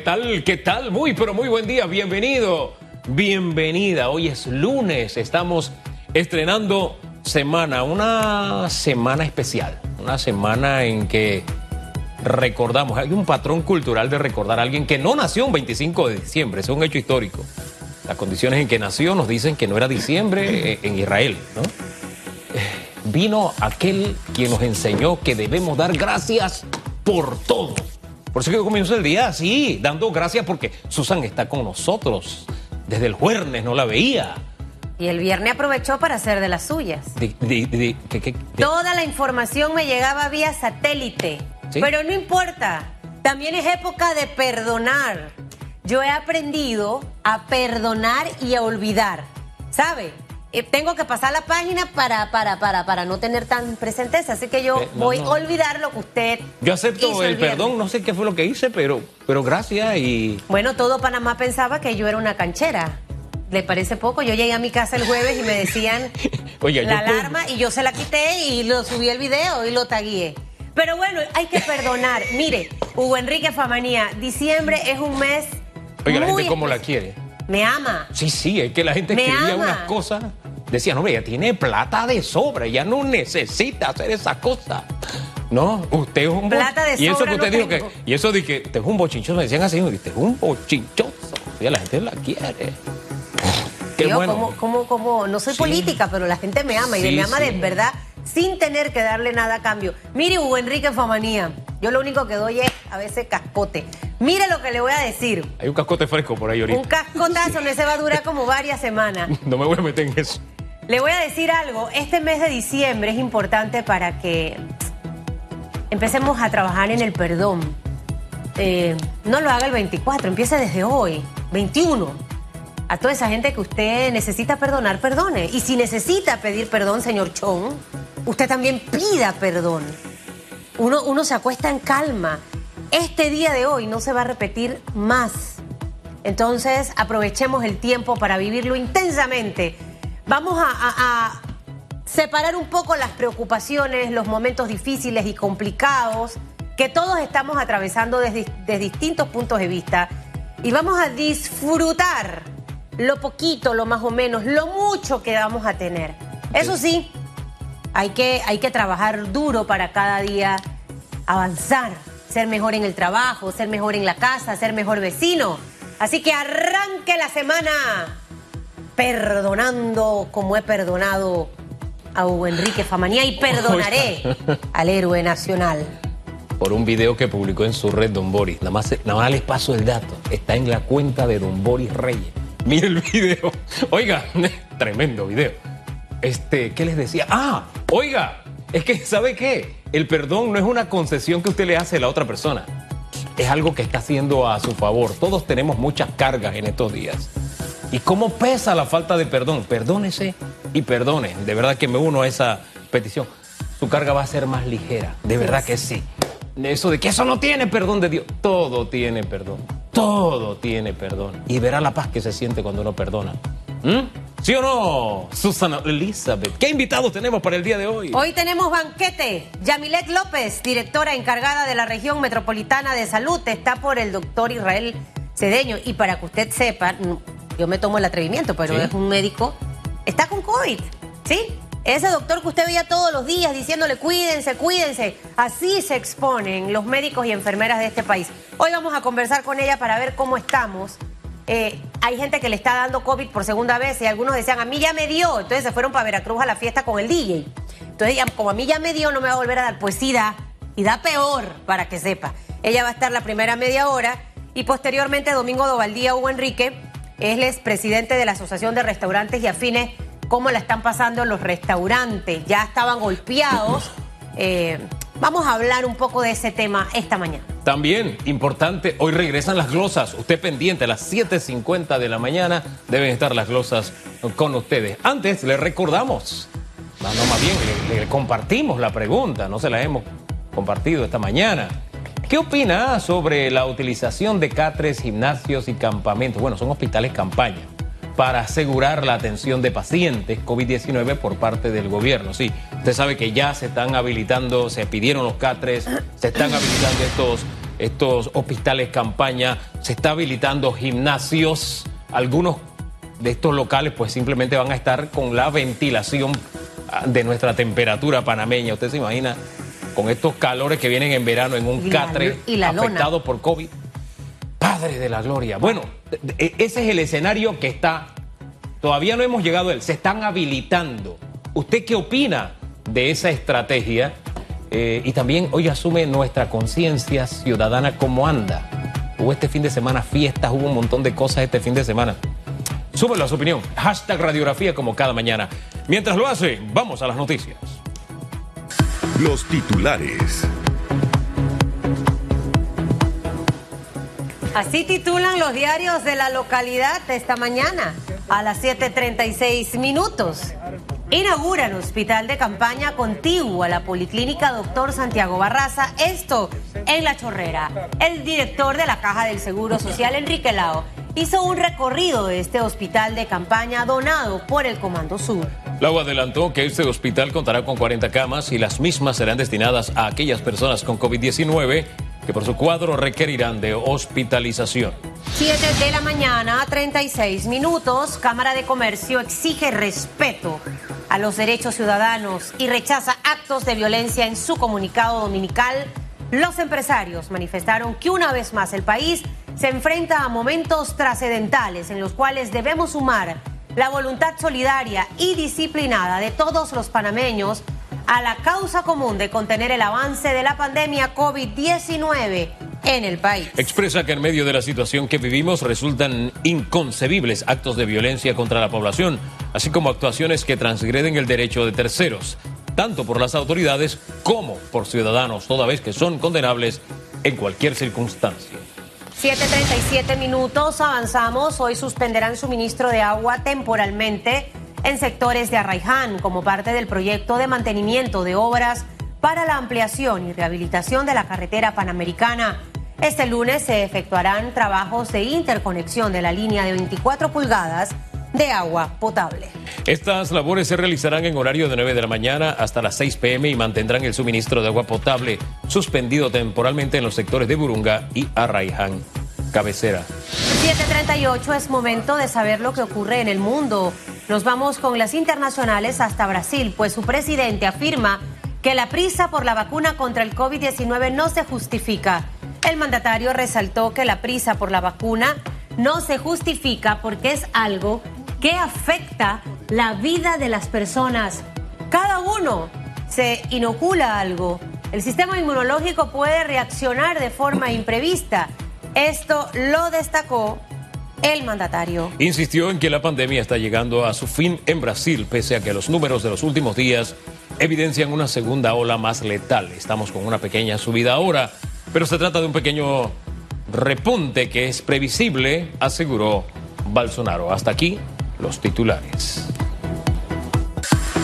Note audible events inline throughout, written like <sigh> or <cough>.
¿Qué tal? ¿Qué tal? Muy, pero muy buen día. Bienvenido. Bienvenida. Hoy es lunes. Estamos estrenando semana. Una semana especial. Una semana en que recordamos. Hay un patrón cultural de recordar a alguien que no nació un 25 de diciembre. Es un hecho histórico. Las condiciones en que nació nos dicen que no era diciembre en Israel, ¿no? Vino aquel quien nos enseñó que debemos dar gracias por todo por eso que comienzo el día así, dando gracias porque Susan está con nosotros. Desde el jueves no la veía. Y el viernes aprovechó para hacer de las suyas. Toda la información me llegaba vía satélite. Pero no importa. También es época de perdonar. Yo he aprendido a perdonar y a olvidar. ¿Sabe? Eh, tengo que pasar la página para, para, para, para no tener tan presenteza. Así que yo eh, voy a olvidar lo que usted. Yo acepto el, perdón, no sé qué fue lo que hice, pero, pero gracias y. Bueno, todo Panamá pensaba que yo era una canchera. ¿Le parece poco? Yo llegué a mi casa el jueves y me decían <laughs> la alarma y yo se la quité y lo subí el video y lo tagué. Pero bueno, hay que perdonar. <laughs> Mire, Hugo Enrique Famanía, diciembre es un mes. Oiga, la gente cómo la quiere. Me ama. Sí, sí, es que la gente escribía unas cosas. Decía, no, ella tiene plata de sobra, ya no necesita hacer esa cosa. No, usted es un plata de y eso que usted dijo que y eso de que es un bochinchoso, me decían así, usted es un bochinchoso. Y la gente la quiere. Qué Yo, bueno. como, como, no soy política, pero la gente me ama y me ama de verdad sin tener que darle nada a cambio. Mire, Hugo Enrique Famanía, yo lo único que doy es a veces cascote. Mire lo que le voy a decir. Hay un cascote fresco por ahí ahorita. Un cascotazo, no se va a durar <laughs> como varias semanas. No me voy a meter en eso. Le voy a decir algo, este mes de diciembre es importante para que empecemos a trabajar en el perdón. Eh, no lo haga el 24, empiece desde hoy, 21 a toda esa gente que usted necesita perdonar, perdone. Y si necesita pedir perdón, señor Chong, usted también pida perdón. Uno, uno se acuesta en calma. Este día de hoy no se va a repetir más. Entonces, aprovechemos el tiempo para vivirlo intensamente. Vamos a, separar un poco las preocupaciones, los momentos difíciles y complicados que todos estamos atravesando desde, desde distintos puntos de vista y vamos a disfrutar lo poquito, lo más o menos, lo mucho que vamos a tener. Eso sí, hay que, hay que trabajar duro para cada día avanzar, ser mejor en el trabajo, ser mejor en la casa, ser mejor vecino. Así que arranque la semana perdonando como he perdonado a Hugo Enrique Famanía y perdonaré <laughs> al héroe nacional. Por un video que publicó en su red Don Boris. Nada más, nada más les paso el dato. Está en la cuenta de Don Boris Reyes. <laughs> Mire el video. Oiga, <laughs> tremendo video. Este, ¿qué les decía? Ah, oiga, es que, ¿sabe qué? El perdón no es una concesión que usted le hace a la otra persona. Es algo que está haciendo a su favor. Todos tenemos muchas cargas en estos días. ¿Y cómo pesa la falta de perdón? Perdónese y perdone. De verdad que me uno a esa petición. Su carga va a ser más ligera. De verdad que sí. Eso de que eso no tiene perdón de Dios. Todo tiene perdón. Todo tiene perdón. Y verá la paz que se siente cuando uno perdona. ¿Mm? ¿Sí o no, Susana Elizabeth? ¿Qué invitados tenemos para el día de hoy? Hoy tenemos banquete. Yamilet López, directora encargada de la región metropolitana de salud, está por el doctor Israel Cedeño. Y para que usted sepa, yo me tomo el atrevimiento, pero es un médico, está con COVID. ¿Sí? Ese doctor que usted veía todos los días diciéndole cuídense, cuídense. Así se exponen los médicos y enfermeras de este país. Hoy vamos a conversar con ella para ver cómo estamos. Eh, hay gente que le está dando COVID por segunda vez y algunos decían, a mí ya me dio. Entonces se fueron para Veracruz a la fiesta con el DJ. Entonces, como a mí ya me dio, no me va a volver a dar. Pues sí da. Y da peor, para que sepa. Ella va a estar la primera media hora y posteriormente Domingo Dovaldía Hugo Enrique, él es presidente de la Asociación de Restaurantes y Afines cómo la están pasando los restaurantes. Ya estaban golpeados. Eh, vamos a hablar un poco de ese tema esta mañana. También importante, hoy regresan las glosas. Usted pendiente, a las 7.50 de la mañana deben estar las glosas con ustedes. Antes le recordamos, no, más bien, le, compartimos la pregunta, no se la hemos compartido esta mañana. ¿Qué opina sobre la utilización de catres, gimnasios y campamentos? Bueno, son hospitales campaña para asegurar la atención de pacientes COVID-19 por parte del gobierno. Sí, usted sabe que ya se están habilitando, se pidieron los catres, se están habilitando estos estos hospitales campaña, se está habilitando gimnasios, algunos de estos locales pues simplemente van a estar con la ventilación ah, de nuestra temperatura panameña. Usted se imagina con estos calores que vienen en verano en un catre afectado por COVID. Padre de la gloria. Bueno, e, ese es el escenario que está. Todavía no hemos llegado a él. Se están habilitando. ¿Usted qué opina de esa estrategia? Eh, y también hoy asume nuestra conciencia ciudadana cómo anda. Hubo este fin de semana fiestas, hubo un montón de cosas este fin de semana. Súbelo a su opinión. Hashtag radiografía como cada mañana. Mientras lo hace, vamos a las noticias. Los titulares. Así titulan los diarios de la localidad esta mañana a las 7.36 minutos. Inauguran hospital de campaña contiguo a la Policlínica Doctor Santiago Barraza, esto en La Chorrera. El director de la Caja del Seguro Social, Enrique Lao, hizo un recorrido de este hospital de campaña donado por el Comando Sur. Lau adelantó que este hospital contará con 40 camas y las mismas serán destinadas a aquellas personas con COVID-19 que por su cuadro requerirán de hospitalización. 7 de la mañana, 36 minutos. Cámara de Comercio exige respeto a los derechos ciudadanos y rechaza actos de violencia en su comunicado dominical. Los empresarios manifestaron que una vez más el país se enfrenta a momentos trascendentales en los cuales debemos sumar la voluntad solidaria y disciplinada de todos los panameños a la causa común de contener el avance de la pandemia COVID-19 en el país. Expresa que en medio de la situación que vivimos resultan inconcebibles actos de violencia contra la población, así como actuaciones que transgreden el derecho de terceros, tanto por las autoridades como por ciudadanos, toda vez que son condenables en cualquier circunstancia. 7.37 minutos, avanzamos. Hoy suspenderán suministro de agua temporalmente en sectores de Arraiján como parte del proyecto de mantenimiento de obras para la ampliación y rehabilitación de la carretera panamericana. Este lunes se efectuarán trabajos de interconexión de la línea de 24 pulgadas de agua potable. Estas labores se realizarán en horario de 9 de la mañana hasta las 6 pm y mantendrán el suministro de agua potable suspendido temporalmente en los sectores de Burunga y Arraiján. Cabecera. 738 es momento de saber lo que ocurre en el mundo. Nos vamos con las internacionales hasta Brasil, pues su presidente afirma que la prisa por la vacuna contra el COVID-19 no se justifica. El mandatario resaltó que la prisa por la vacuna no se justifica porque es algo que afecta la vida de las personas. Cada uno se inocula algo. El sistema inmunológico puede reaccionar de forma imprevista. Esto lo destacó el mandatario. Insistió en que la pandemia está llegando a su fin en Brasil, pese a que los números de los últimos días evidencian una segunda ola más letal. Estamos con una pequeña subida ahora, pero se trata de un pequeño repunte que es previsible, aseguró Bolsonaro. Hasta aquí los titulares.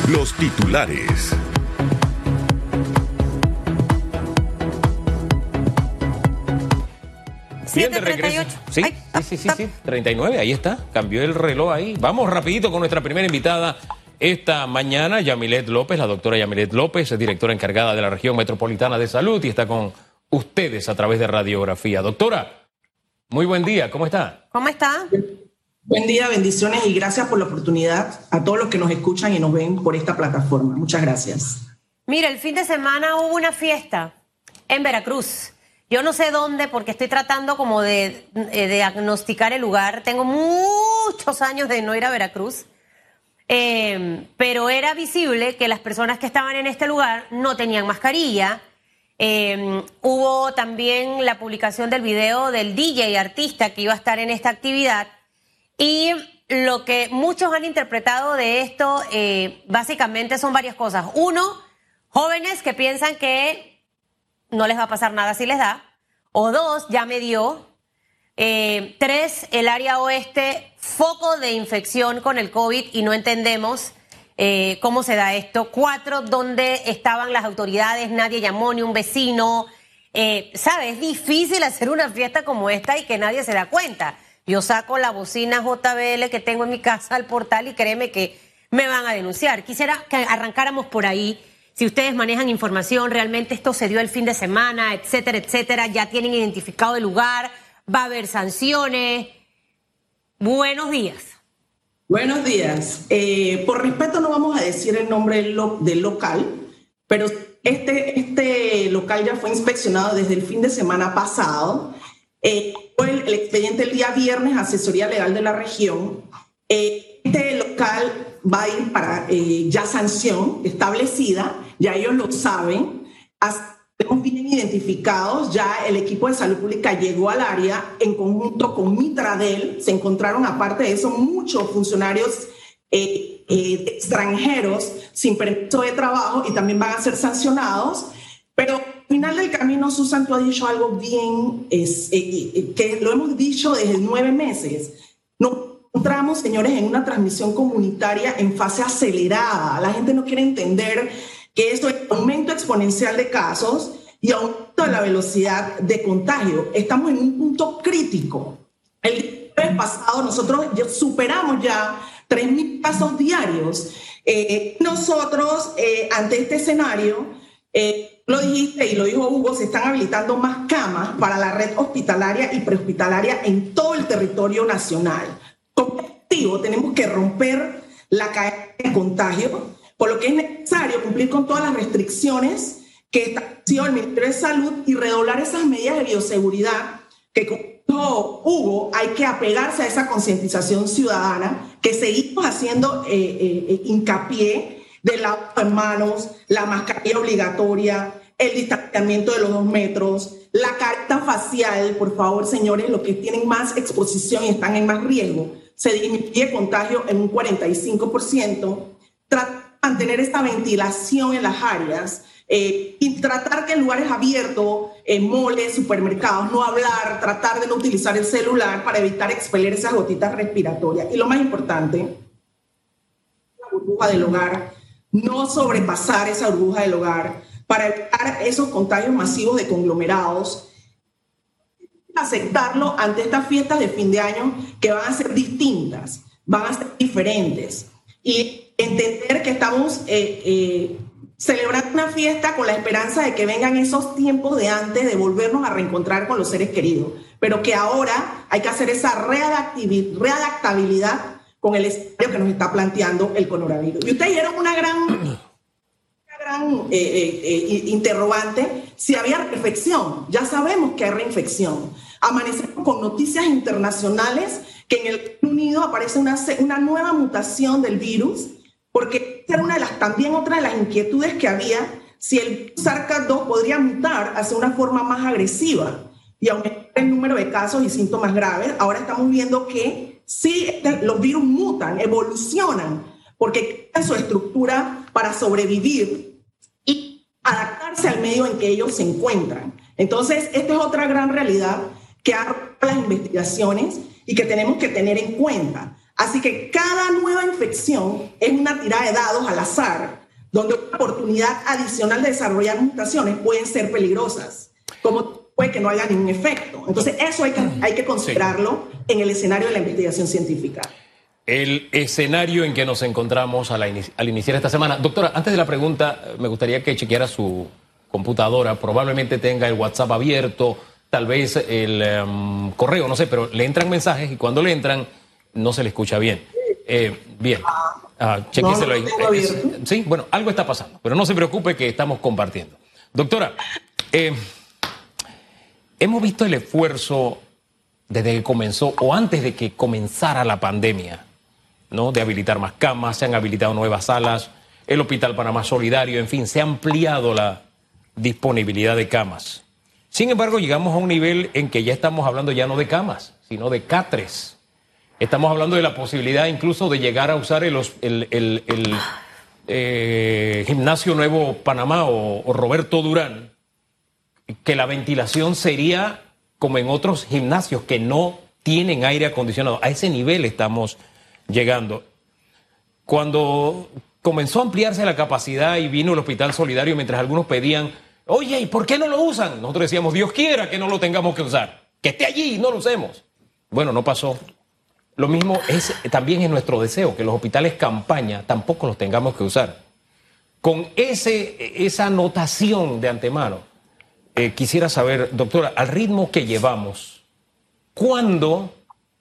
Los titulares. Bien de regreso. Sí, sí, sí, sí, 39, ahí está. Cambió el reloj ahí. Vamos rapidito con nuestra primera invitada esta mañana, Yamilet López, la doctora Yamilet López, es directora encargada de la región metropolitana de salud y está con ustedes a través de radiografía. Doctora, muy buen día, ¿cómo está? ¿Cómo está? Buen día, bendiciones y gracias por la oportunidad a todos los que nos escuchan y nos ven por esta plataforma. Muchas gracias. Mira, el fin de semana hubo una fiesta en Veracruz. Yo no sé dónde porque estoy tratando como de, eh, diagnosticar el lugar. Tengo muchos años de no ir a Veracruz. Eh, pero era visible que las personas que estaban en este lugar no tenían mascarilla. Eh, hubo también la publicación del video del DJ artista que iba a estar en esta actividad. Y lo que muchos han interpretado de esto básicamente son varias cosas. Uno, jóvenes que piensan que no les va a pasar nada si les da. O dos, ya me dio. Eh, tres, el área oeste, foco de infección con el COVID y no entendemos eh, cómo se da esto. Cuatro, donde estaban las autoridades, nadie llamó, ni un vecino. Eh, ¿Sabes? Es difícil hacer una fiesta como esta y que nadie se da cuenta. Yo saco la bocina JBL que tengo en mi casa al portal y créeme que me van a denunciar. Quisiera que arrancáramos por ahí si ustedes manejan información, realmente esto se dio el fin de semana, etcétera, etcétera, ya tienen identificado el lugar, va a haber sanciones. Buenos días. Buenos días. Eh, por respeto no vamos a decir el nombre del, local, pero este, este local ya fue inspeccionado desde el fin de semana pasado. Eh, fue el, expediente el día viernes, asesoría legal de la región. Eh, este local va a ir para ya sanción establecida, ya ellos lo saben. Tenemos bien identificados, ya el equipo de salud pública llegó al área en conjunto con Mitradel, se encontraron aparte de eso muchos funcionarios eh, eh, extranjeros sin permiso de trabajo y también van a ser sancionados, pero final del camino Susan, tú has dicho algo bien, es, eh, que lo hemos dicho desde nueve meses. Nos encontramos, señores, en una transmisión comunitaria en fase acelerada. La gente no quiere entender que esto es aumento exponencial de casos y aumento de la velocidad de contagio. Estamos en un punto crítico. El mes pasado nosotros superamos ya 3.000 casos diarios. Eh, nosotros, eh, ante este escenario, lo dijiste y lo dijo Hugo, se están habilitando más camas para la red hospitalaria y prehospitalaria en todo el territorio nacional. Como objetivo, tenemos que romper la cadena de contagio por lo que es necesario cumplir con todas las restricciones que estableció el Ministerio de Salud y redoblar esas medidas de bioseguridad que como hubo, hay que apegarse a esa concientización ciudadana que seguimos haciendo eh, eh, eh, hincapié del lavado de manos, la mascarilla obligatoria, el distanciamiento de los dos metros, la carta facial, por favor, señores, los que tienen más exposición y están en más riesgo, se disminuye contagio en un 45%. Tratar mantener esta ventilación en las áreas eh, y tratar que en lugares abiertos, en moles, supermercados, no hablar, tratar de no utilizar el celular para evitar expeler esas gotitas respiratorias. Y lo más importante, la burbuja del hogar, no sobrepasar esa burbuja del hogar para evitar esos contagios masivos de conglomerados aceptarlo ante estas fiestas de fin de año que van a ser distintas, van a ser diferentes. Y entender que estamos eh, eh, celebrando una fiesta con la esperanza de que vengan esos tiempos de antes de volvernos a reencontrar con los seres queridos, pero que ahora hay que hacer esa readaptabilidad con el escenario que nos está planteando el coronavirus. Y ustedes dieron una gran, <clears throat> una gran eh, interrogante si había reinfección. Ya sabemos que hay reinfección. Amanecemos con noticias internacionales que en el Reino Unido aparece una, una nueva mutación del virus porque era una de las, también otra de las inquietudes que había, si el SARS-CoV-2 podría mutar hacia una forma más agresiva y aumentar el número de casos y síntomas graves. Ahora estamos viendo que sí, los virus mutan, evolucionan, porque cambian su estructura para sobrevivir y adaptarse al medio en que ellos se encuentran. Entonces, esta es otra gran realidad que ha las investigaciones y que tenemos que tener en cuenta. Así que cada nueva infección es una tirada de dados al azar, donde una oportunidad adicional de desarrollar mutaciones pueden ser peligrosas, como puede que no haya ningún efecto. Entonces, eso hay que, hay que considerarlo en el escenario de la investigación científica. El escenario en que nos encontramos al, iniciar esta semana. Doctora, antes de la pregunta, me gustaría que chequeara su computadora. Probablemente tenga el WhatsApp abierto, tal vez el em, correo, no sé, pero le entran mensajes y cuando le entran no se le escucha bien. Eh, bien. Ah, ahí. Eh, sí, bueno, algo está pasando, pero no se preocupe que estamos compartiendo. Doctora, eh, hemos visto el esfuerzo desde que comenzó o antes de que comenzara la pandemia, ¿no? De habilitar más camas, se han habilitado nuevas salas, el Hospital Panamá Solidario, en fin, se ha ampliado la disponibilidad de camas. Sin embargo, llegamos a un nivel en que ya estamos hablando ya no de camas, sino de catres Estamos hablando de la posibilidad incluso de llegar a usar el, eh, gimnasio Nuevo Panamá o, Roberto Durán, que la ventilación sería como en otros gimnasios que no tienen aire acondicionado. A ese nivel estamos llegando. Cuando comenzó a ampliarse la capacidad y vino el Hospital Solidario, mientras algunos pedían, oye, ¿y por qué no lo usan? Nosotros decíamos, Dios quiera que no lo tengamos que usar, que esté allí y no lo usemos. Bueno, no pasó. Lo mismo es también es nuestro deseo, que los hospitales campaña tampoco los tengamos que usar. con ese, esa anotación de antemano, eh, quisiera saber, doctora, al ritmo que llevamos, ¿cuándo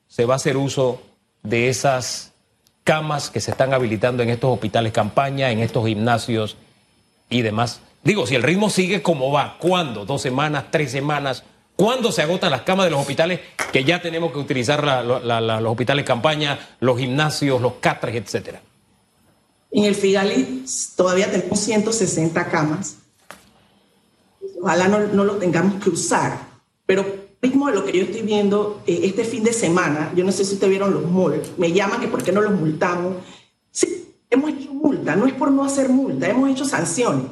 se va a hacer uso de esas camas que se están habilitando en estos hospitales campaña, en estos gimnasios y demás? Digo, si el ritmo sigue como va, ¿cuándo? ¿Dos semanas, tres semanas? ¿Cuándo se agotan las camas de los hospitales que ya tenemos que utilizar los hospitales campaña, los gimnasios, los catres, etcétera? En el Figali todavía tenemos 160 camas. Ojalá no, no lo tengamos que usar, pero ritmo de lo que yo estoy viendo eh, este fin de semana, yo no sé si ustedes vieron los malls, me llaman que por qué no los multamos. Sí, hemos hecho multa, no es por no hacer multa, hemos hecho sanciones.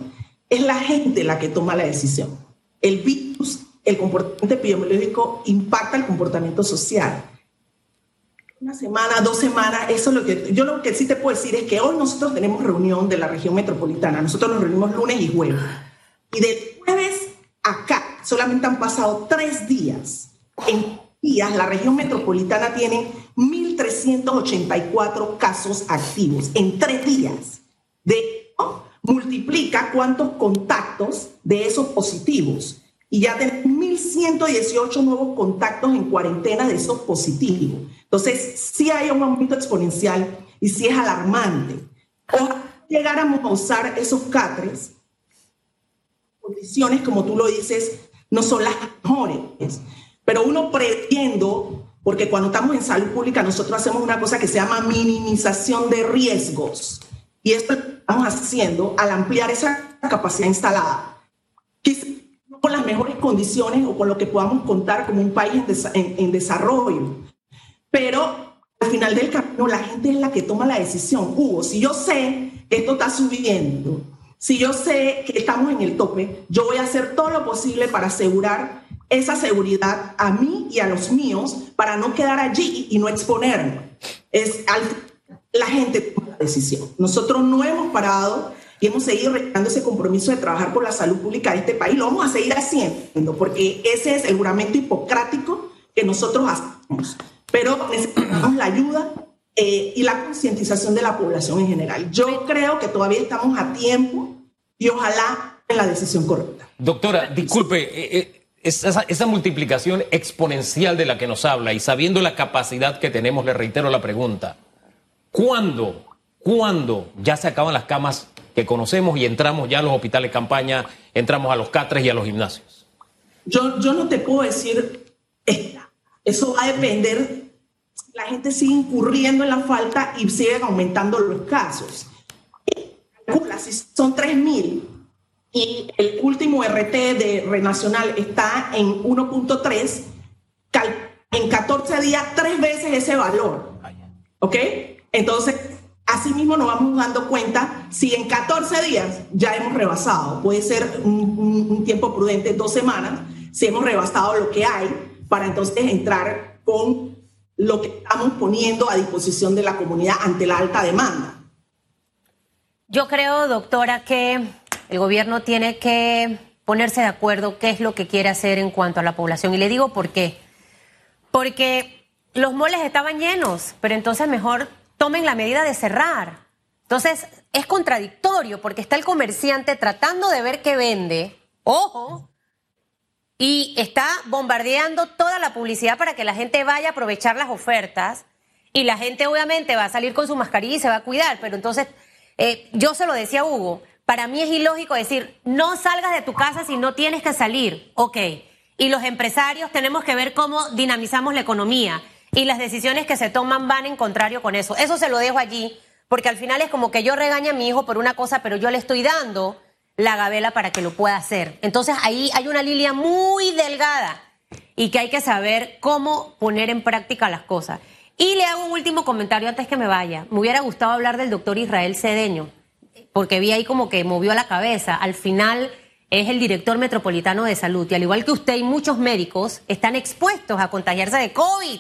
Es la gente la que toma la decisión. El virus el comportamiento epidemiológico impacta el comportamiento social. Una semana, dos semanas, eso es lo que yo lo que sí te puedo decir es que hoy nosotros tenemos reunión de la región metropolitana, nosotros nos reunimos lunes y jueves. Y de solamente han pasado tres días. En días la región metropolitana tiene 1.384 casos activos en tres días. De multiplica cuántos contactos de esos positivos y ya tenemos 1.118 nuevos contactos en cuarentena de esos positivos. Entonces, sí hay un aumento exponencial y sí es alarmante. O llegáramos a usar esos catres, condiciones, como tú lo dices, no son las mejores. Pero uno previendo, porque cuando estamos en salud pública nosotros hacemos una cosa que se llama minimización de riesgos. Y esto estamos haciendo al ampliar esa capacidad instalada con las mejores condiciones o con lo que podamos contar como un país en, desarrollo. Pero al final del camino la gente es la que toma la decisión. Hugo, si yo sé que esto está subiendo, si yo sé que estamos en el tope, yo voy a hacer todo lo posible para asegurar esa seguridad a mí y a los míos para no quedar allí y no exponerme. Es la gente toma la decisión. Nosotros no hemos parado y hemos seguido realizando ese compromiso de trabajar por la salud pública de este país. Lo vamos a seguir haciendo porque ese es el juramento hipocrático que nosotros hacemos. Pero necesitamos la ayuda eh, y la concientización de la población en general. Yo creo que todavía estamos a tiempo y ojalá en la decisión correcta. Doctora, disculpe, eh, eh, esa, esa, multiplicación exponencial de la que nos habla y sabiendo la capacidad que tenemos, le reitero la pregunta, ¿cuándo, cuándo ya se acaban las camas que conocemos y entramos ya a los hospitales campaña, entramos a los catres y a los gimnasios? Yo, yo no te puedo decir, eso va a depender, la gente sigue incurriendo en la falta y siguen aumentando los casos. Si son 3.000 y el último RT de Renacional está en 1.3, en 14 días tres veces ese valor. ¿Ok? Entonces, Asimismo, nos vamos dando cuenta si en 14 días ya hemos rebasado, puede ser un, tiempo prudente, dos semanas, si hemos rebasado lo que hay, para entonces entrar con lo que estamos poniendo a disposición de la comunidad ante la alta demanda. Yo creo, doctora, que el gobierno tiene que ponerse de acuerdo qué es lo que quiere hacer en cuanto a la población. Y le digo por qué. Porque los moles estaban llenos, pero entonces mejor tomen la medida de cerrar. Entonces, es contradictorio porque está el comerciante tratando de ver qué vende, ojo, y está bombardeando toda la publicidad para que la gente vaya a aprovechar las ofertas y la gente obviamente va a salir con su mascarilla y se va a cuidar, pero entonces, eh, yo se lo decía a Hugo, para mí es ilógico decir, no salgas de tu casa si no tienes que salir, ok, y los empresarios tenemos que ver cómo dinamizamos la economía y las decisiones que se toman van en contrario con eso. Eso se lo dejo allí, porque al final es como que yo regaño a mi hijo por una cosa, pero yo le estoy dando la gabela para que lo pueda hacer. Entonces ahí hay una línea muy delgada y que hay que saber cómo poner en práctica las cosas. Y le hago un último comentario antes que me vaya. Me hubiera gustado hablar del doctor Israel Cedeño, porque vi ahí como que movió la cabeza. Al final es el director metropolitano de salud y al igual que usted y muchos médicos están expuestos a contagiarse de COVID.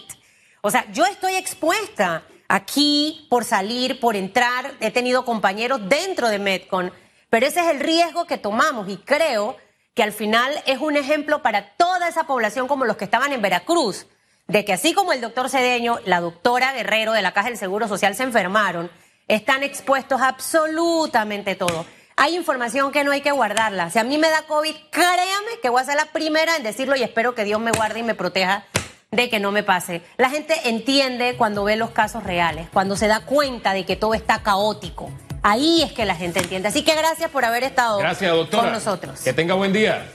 O sea, yo estoy expuesta aquí por salir, por entrar, he tenido compañeros dentro de Medcon, pero ese es el riesgo que tomamos y creo que al final es un ejemplo para toda esa población como los que estaban en Veracruz, de que así como el doctor Cedeño, la doctora Guerrero de la Caja del Seguro Social se enfermaron, están expuestos a absolutamente todo. Hay información que no hay que guardarla. Si a mí me da COVID, créame que voy a ser la primera en decirlo y espero que Dios me guarde y me proteja de que no me pase. La gente entiende cuando ve los casos reales, cuando se da cuenta de que todo está caótico. Ahí es que la gente entiende. Así que gracias por haber estado Gracias, doctora. con nosotros. Que tenga buen día.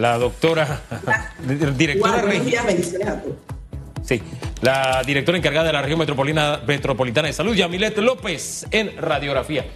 La doctora, <laughs> directora Igual, buenos regi- días, bendiciones a todos. Sí, la directora encargada de la región metropolitana, metropolitana de salud, Yamilet López, en radiografía.